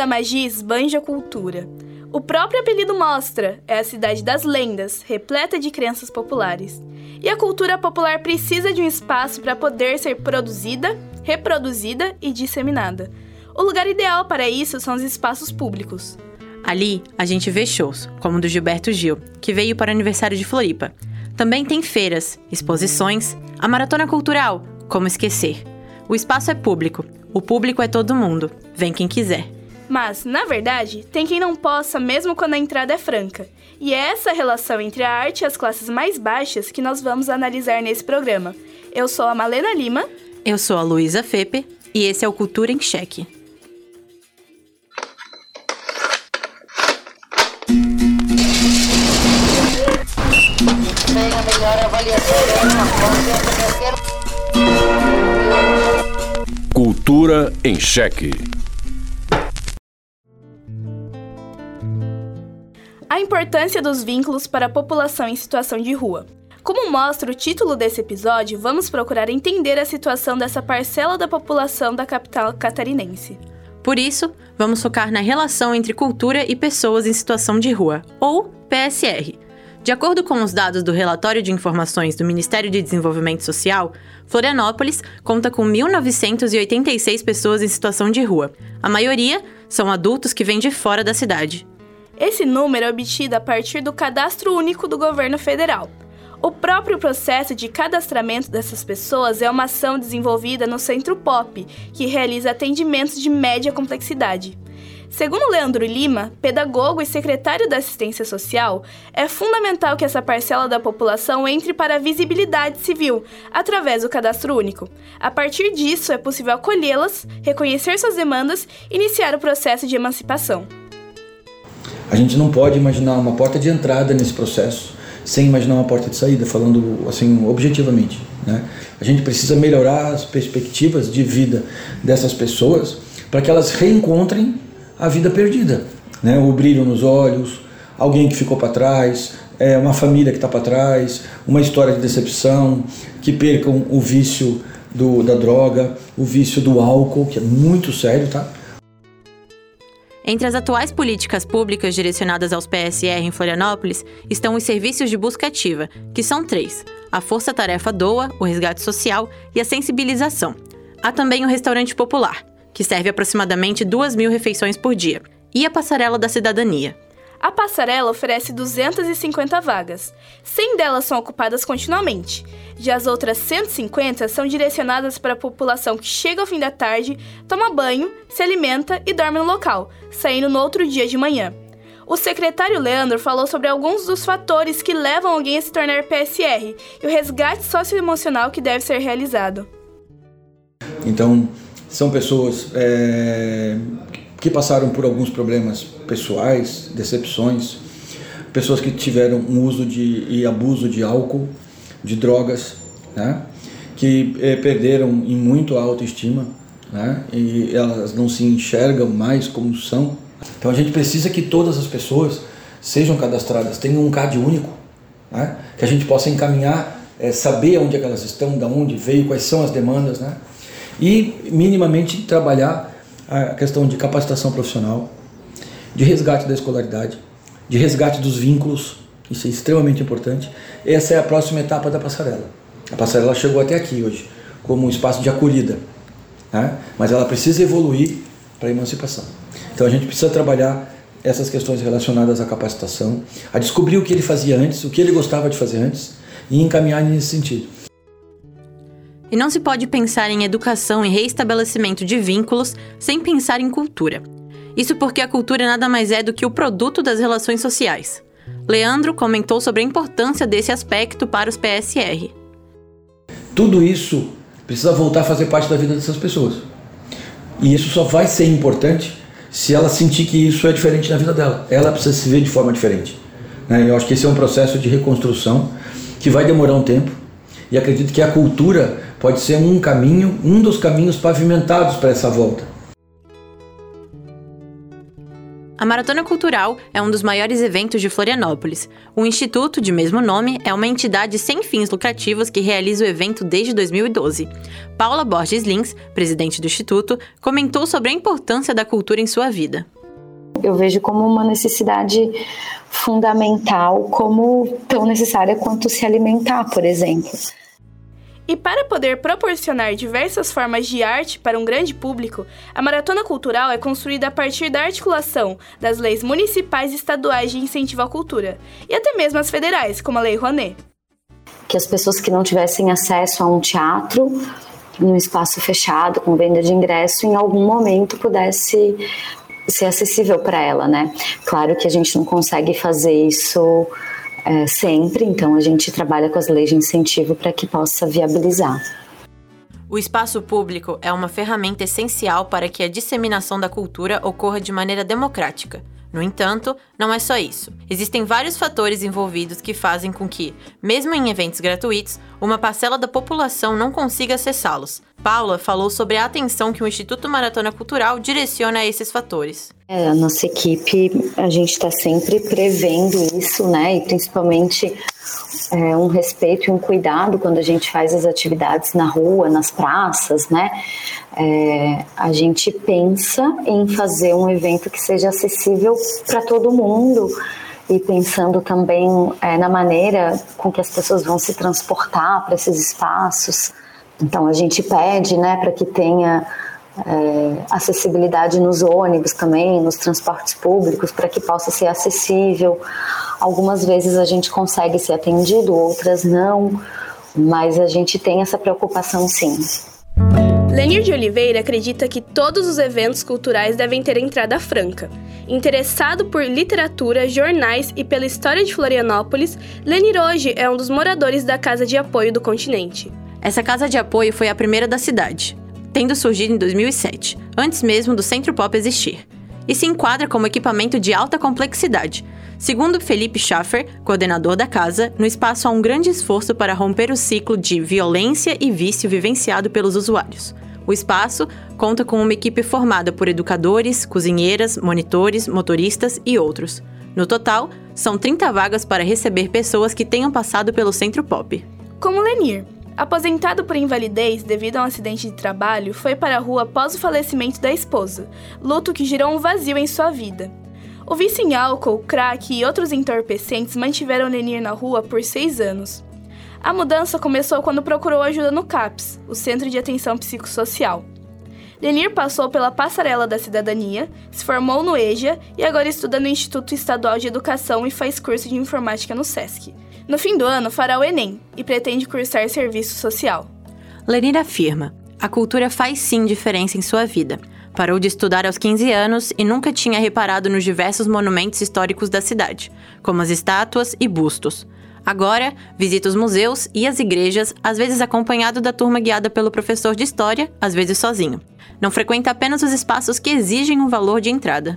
da magia esbanja a cultura. O próprio apelido mostra, é a cidade das lendas, repleta de crenças populares. E a cultura popular precisa de um espaço para poder ser produzida, reproduzida e disseminada. O lugar ideal para isso são os espaços públicos. Ali, a gente vê shows, como o do Gilberto Gil, que veio para o aniversário de Floripa. Também tem feiras, exposições, a maratona cultural, como esquecer. O espaço é público, o público é todo mundo, vem quem quiser. Mas, na verdade, tem quem não possa mesmo quando a entrada é franca. E é essa relação entre a arte e as classes mais baixas que nós vamos analisar nesse programa. Eu sou a Malena Lima. Eu sou a Luísa Fepe e esse é o Cultura em Cheque. Melhor avaliação Cultura em Cheque. Importância dos vínculos para a população em situação de rua. Como mostra o título desse episódio, vamos procurar entender a situação dessa parcela da população da capital catarinense. Por isso, vamos focar na relação entre cultura e pessoas em situação de rua, ou PSR. De acordo com os dados do Relatório de Informações do Ministério de Desenvolvimento Social, Florianópolis conta com 1.986 pessoas em situação de rua. A maioria são adultos que vêm de fora da cidade. Esse número é obtido a partir do Cadastro Único do Governo Federal. O próprio processo de cadastramento dessas pessoas é uma ação desenvolvida no Centro POP, que realiza atendimentos de média complexidade. Segundo Leandro Lima, pedagogo e secretário da Assistência Social, é fundamental que essa parcela da população entre para a visibilidade civil, através do cadastro único. A partir disso, é possível acolhê-las, reconhecer suas demandas e iniciar o processo de emancipação. A gente não pode imaginar uma porta de entrada nesse processo sem imaginar uma porta de saída, falando assim objetivamente. Né? A gente precisa melhorar as perspectivas de vida dessas pessoas para que elas reencontrem a vida perdida, né? o brilho nos olhos, alguém que ficou para trás, é, uma família que está para trás, uma história de decepção, que percam o vício do, da droga, o vício do álcool, que é muito sério, tá? Entre as atuais políticas públicas direcionadas aos PSR em Florianópolis estão os serviços de busca ativa, que são três: a Força Tarefa Doa, o Resgate Social e a Sensibilização. Há também o Restaurante Popular, que serve aproximadamente 2 mil refeições por dia, e a Passarela da Cidadania. A passarela oferece 250 vagas. 100 delas são ocupadas continuamente. Já as outras 150 são direcionadas para a população que chega ao fim da tarde, toma banho, se alimenta e dorme no local, saindo no outro dia de manhã. O secretário Leandro falou sobre alguns dos fatores que levam alguém a se tornar PSR e o resgate socioemocional que deve ser realizado. Então, são pessoas é, que passaram por alguns problemas pessoais, decepções, pessoas que tiveram um uso de, e abuso de álcool, de drogas, né? que eh, perderam em muito a autoestima né? e elas não se enxergam mais como são. Então a gente precisa que todas as pessoas sejam cadastradas, tenham um CAD único, né? que a gente possa encaminhar, é, saber onde é elas estão, de onde veio, quais são as demandas, né? e minimamente trabalhar a questão de capacitação profissional, de resgate da escolaridade, de resgate dos vínculos, isso é extremamente importante. Essa é a próxima etapa da passarela. A passarela chegou até aqui hoje, como um espaço de acolhida, né? mas ela precisa evoluir para a emancipação. Então a gente precisa trabalhar essas questões relacionadas à capacitação, a descobrir o que ele fazia antes, o que ele gostava de fazer antes e encaminhar nesse sentido. E não se pode pensar em educação e reestabelecimento de vínculos sem pensar em cultura. Isso porque a cultura nada mais é do que o produto das relações sociais. Leandro comentou sobre a importância desse aspecto para os PSR. Tudo isso precisa voltar a fazer parte da vida dessas pessoas. E isso só vai ser importante se ela sentir que isso é diferente na vida dela. Ela precisa se ver de forma diferente. Né? Eu acho que esse é um processo de reconstrução que vai demorar um tempo. E acredito que a cultura pode ser um caminho, um dos caminhos pavimentados para essa volta. A Maratona Cultural é um dos maiores eventos de Florianópolis. O Instituto, de mesmo nome, é uma entidade sem fins lucrativos que realiza o evento desde 2012. Paula Borges Lins, presidente do Instituto, comentou sobre a importância da cultura em sua vida. Eu vejo como uma necessidade fundamental, como tão necessária quanto se alimentar, por exemplo. E para poder proporcionar diversas formas de arte para um grande público, a Maratona Cultural é construída a partir da articulação das leis municipais e estaduais de incentivo à cultura, e até mesmo as federais, como a Lei Rouanet. Que as pessoas que não tivessem acesso a um teatro, num espaço fechado, com venda de ingresso, em algum momento pudesse ser acessível para ela, né? Claro que a gente não consegue fazer isso é, sempre, então a gente trabalha com as leis de incentivo para que possa viabilizar. O espaço público é uma ferramenta essencial para que a disseminação da cultura ocorra de maneira democrática. No entanto, não é só isso. Existem vários fatores envolvidos que fazem com que, mesmo em eventos gratuitos, uma parcela da população não consiga acessá-los. Paula falou sobre a atenção que o Instituto Maratona Cultural direciona a esses fatores. É, a nossa equipe, a gente está sempre prevendo isso, né? E principalmente é, um respeito e um cuidado quando a gente faz as atividades na rua, nas praças, né? É, a gente pensa em fazer um evento que seja acessível para todo mundo e pensando também é, na maneira com que as pessoas vão se transportar para esses espaços. Então a gente pede, né, para que tenha é, acessibilidade nos ônibus também, nos transportes públicos, para que possa ser acessível. Algumas vezes a gente consegue ser atendido, outras não, mas a gente tem essa preocupação sim. Lenir de Oliveira acredita que todos os eventos culturais devem ter entrada franca. Interessado por literatura, jornais e pela história de Florianópolis, Lenir hoje é um dos moradores da Casa de Apoio do Continente. Essa casa de apoio foi a primeira da cidade tendo surgido em 2007, antes mesmo do Centro Pop existir, e se enquadra como equipamento de alta complexidade. Segundo Felipe Schaffer, coordenador da casa, no espaço há um grande esforço para romper o ciclo de violência e vício vivenciado pelos usuários. O espaço conta com uma equipe formada por educadores, cozinheiras, monitores, motoristas e outros. No total, são 30 vagas para receber pessoas que tenham passado pelo Centro Pop. Como Lenir, Aposentado por invalidez devido a um acidente de trabalho, foi para a rua após o falecimento da esposa, luto que gerou um vazio em sua vida. O vício em álcool, crack e outros entorpecentes mantiveram Lenir na rua por seis anos. A mudança começou quando procurou ajuda no CAPS, o Centro de Atenção Psicossocial. Lenir passou pela Passarela da Cidadania, se formou no EJA e agora estuda no Instituto Estadual de Educação e faz curso de informática no SESC. No fim do ano, fará o Enem e pretende cursar serviço social. Lenir afirma: a cultura faz sim diferença em sua vida. Parou de estudar aos 15 anos e nunca tinha reparado nos diversos monumentos históricos da cidade, como as estátuas e bustos. Agora, visita os museus e as igrejas, às vezes acompanhado da turma guiada pelo professor de história, às vezes sozinho. Não frequenta apenas os espaços que exigem um valor de entrada.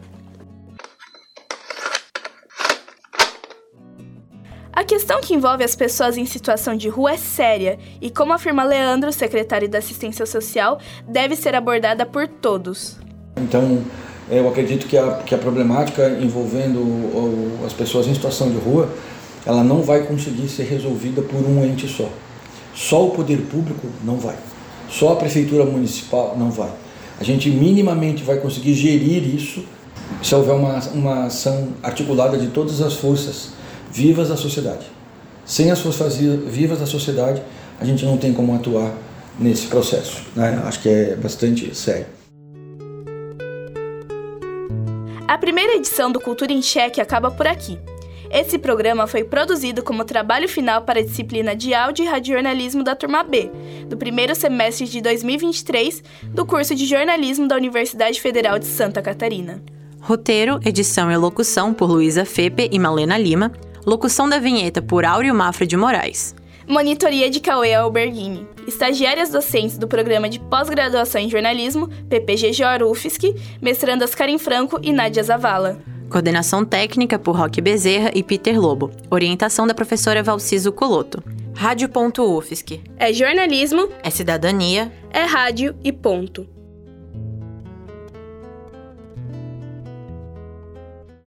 A questão que envolve as pessoas em situação de rua é séria e, como afirma Leandro, secretário da Assistência Social, deve ser abordada por todos. Então, eu acredito que a, que a problemática envolvendo as pessoas em situação de rua, ela não vai conseguir ser resolvida por um ente só. Só o poder público não vai. Só a prefeitura municipal não vai. A gente minimamente vai conseguir gerir isso se houver uma, uma ação articulada de todas as forças vivas da sociedade. Sem as forças vivas da sociedade, a gente não tem como atuar nesse processo. Né? Acho que é bastante sério. A primeira edição do Cultura em Cheque acaba por aqui. Esse programa foi produzido como trabalho final para a disciplina de áudio e radiojornalismo da turma B, do primeiro semestre de 2023 do curso de jornalismo da Universidade Federal de Santa Catarina. Roteiro, edição e locução por Luísa Fepe e Malena Lima. Locução da vinheta por Áureo Mafra de Moraes. Monitoria de Cauê Alberghini. Estagiárias docentes do Programa de Pós-Graduação em Jornalismo, PPGJ UFSC, mestrandas Karim Franco e Nádia Zavala. Coordenação técnica por Roque Bezerra e Peter Lobo. Orientação da professora Valciso Coloto. Rádio.UFSC. É jornalismo, é cidadania, é rádio e ponto.